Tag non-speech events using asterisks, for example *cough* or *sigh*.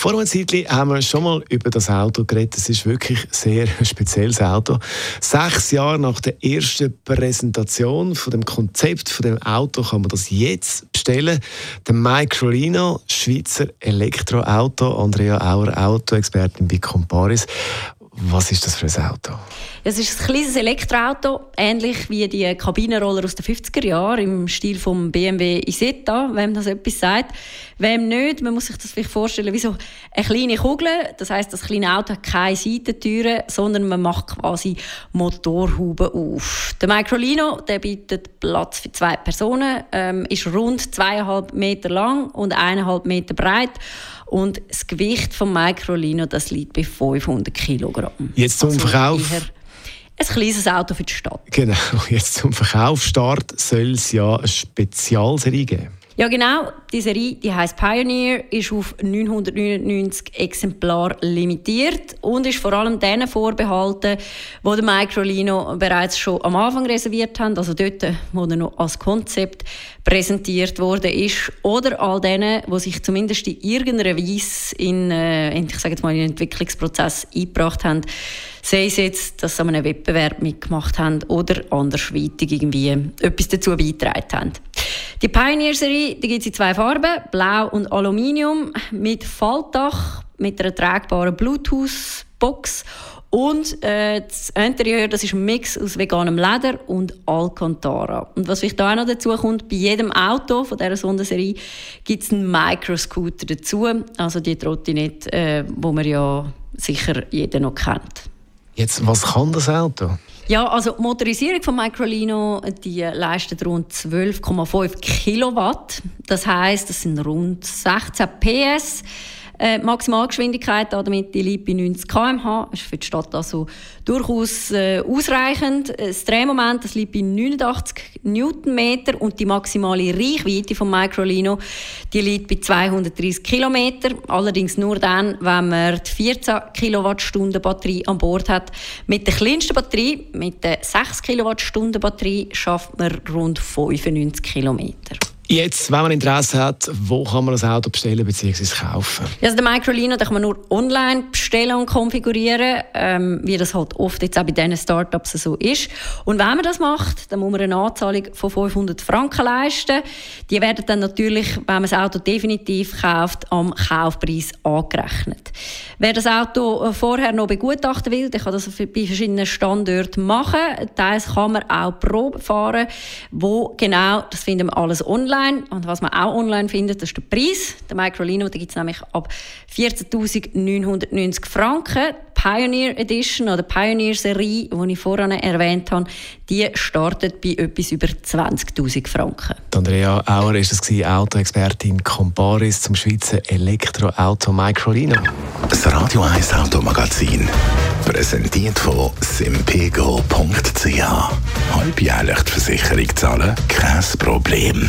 Vor einem Zeitchen haben wir schon mal über das Auto geredet. Es ist wirklich ein sehr spezielles Auto. Sechs Jahre nach der ersten Präsentation von dem Konzept von dem Auto kann man das jetzt bestellen. Der Microlino, Schweizer Elektroauto. Andrea Auer, Autoexpertin bei Comparis. Was ist das für ein Auto? Es ist ein kleines Elektroauto, ähnlich wie die Kabinenroller aus den 50er Jahren im Stil vom BMW Isetta, wem das etwas sagt. Wem nicht, man muss sich das vielleicht vorstellen wie so eine kleine Kugel. Das heißt, das kleine Auto hat keine Seitentüren, sondern man macht quasi Motorhuben auf. Der Microlino, der bietet Platz für zwei Personen, ähm, ist rund zweieinhalb Meter lang und eineinhalb Meter breit und das Gewicht vom Microlino das liegt bei 500 Kilogramm. Jetzt zum also Verkauf. Ein kleines Auto für die Stadt. Genau, *laughs* jetzt zum Verkaufsstart soll es ja eine Spezialserie geben. Ja, genau. Die Serie, die heißt Pioneer, ist auf 999 Exemplare limitiert und ist vor allem denen vorbehalten, die den Microlino bereits schon am Anfang reserviert haben, also dort, wo er noch als Konzept präsentiert worden ist, oder all denen, die sich zumindest in irgendeiner Weise in, äh, ich sage jetzt mal, in den Entwicklungsprozess eingebracht haben sei es jetzt, dass sie an einem Wettbewerb mitgemacht haben oder andersweitig irgendwie etwas dazu beigetragen haben. Die Pioneer-Serie gibt es in zwei Farben, blau und Aluminium, mit Faltdach, mit einer tragbaren Bluetooth-Box und äh, das Interieur, das ist ein Mix aus veganem Leder und Alcantara. Und was vielleicht da auch noch dazu kommt, bei jedem Auto von dieser Sonderserie gibt es einen Microscooter dazu, also die Trottinette, äh, wo man ja sicher jeder noch kennt. Jetzt, was kann das Auto? Ja, also die Motorisierung von Microlino die leistet rund 12,5 Kilowatt. Das heißt, das sind rund 16 PS. Äh, Maximalgeschwindigkeit damit die liegt bei 90 km/h. ist für die Stadt also durchaus äh, ausreichend. Das Drehmoment das liegt bei 89 Newtonmeter und die maximale Reichweite von Microlino die liegt bei 230 km. Allerdings nur dann, wenn man die 14 Kilowattstunden Batterie an Bord hat. Mit der kleinsten Batterie, mit der 6 Kilowattstunden Batterie, schafft man rund 95 Kilometer. Jetzt, wenn man Interesse hat, wo kann man das Auto bestellen bzw. kaufen? Also den Microlino kann man nur online bestellen und konfigurieren, ähm, wie das halt oft jetzt auch bei diesen Startups so ist. Und wenn man das macht, dann muss man eine Anzahlung von 500 Franken leisten. Die werden dann natürlich, wenn man das Auto definitiv kauft, am Kaufpreis angerechnet. Wer das Auto äh, vorher noch begutachten will, der kann das bei verschiedenen Standorten machen. Teils kann man auch Probe fahren, wo genau, das finden wir alles online online. Und was man auch online findet, das ist der Preis. Der Microlino, da gibt es nämlich ab 14.990 Franken. Pioneer Edition oder Pioneer Serie, die ich vorhin erwähnt habe, die startet bei etwas über 20.000 Franken. Andrea Auer ist es Autoexpertin Comparis zum Schweizer Elektroauto Microlino. Das Radio 1 Automagazin präsentiert von simpego.ch. Halbjährlich die Versicherung zahlen? Kein Problem.